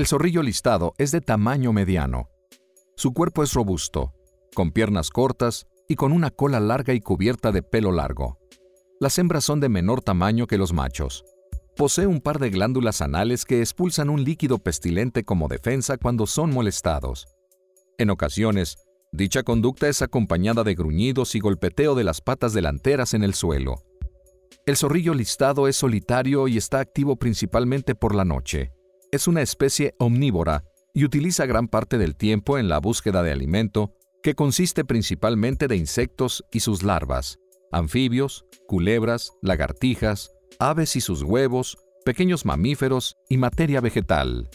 El zorrillo listado es de tamaño mediano. Su cuerpo es robusto, con piernas cortas y con una cola larga y cubierta de pelo largo. Las hembras son de menor tamaño que los machos. Posee un par de glándulas anales que expulsan un líquido pestilente como defensa cuando son molestados. En ocasiones, dicha conducta es acompañada de gruñidos y golpeteo de las patas delanteras en el suelo. El zorrillo listado es solitario y está activo principalmente por la noche. Es una especie omnívora y utiliza gran parte del tiempo en la búsqueda de alimento, que consiste principalmente de insectos y sus larvas, anfibios, culebras, lagartijas, aves y sus huevos, pequeños mamíferos y materia vegetal.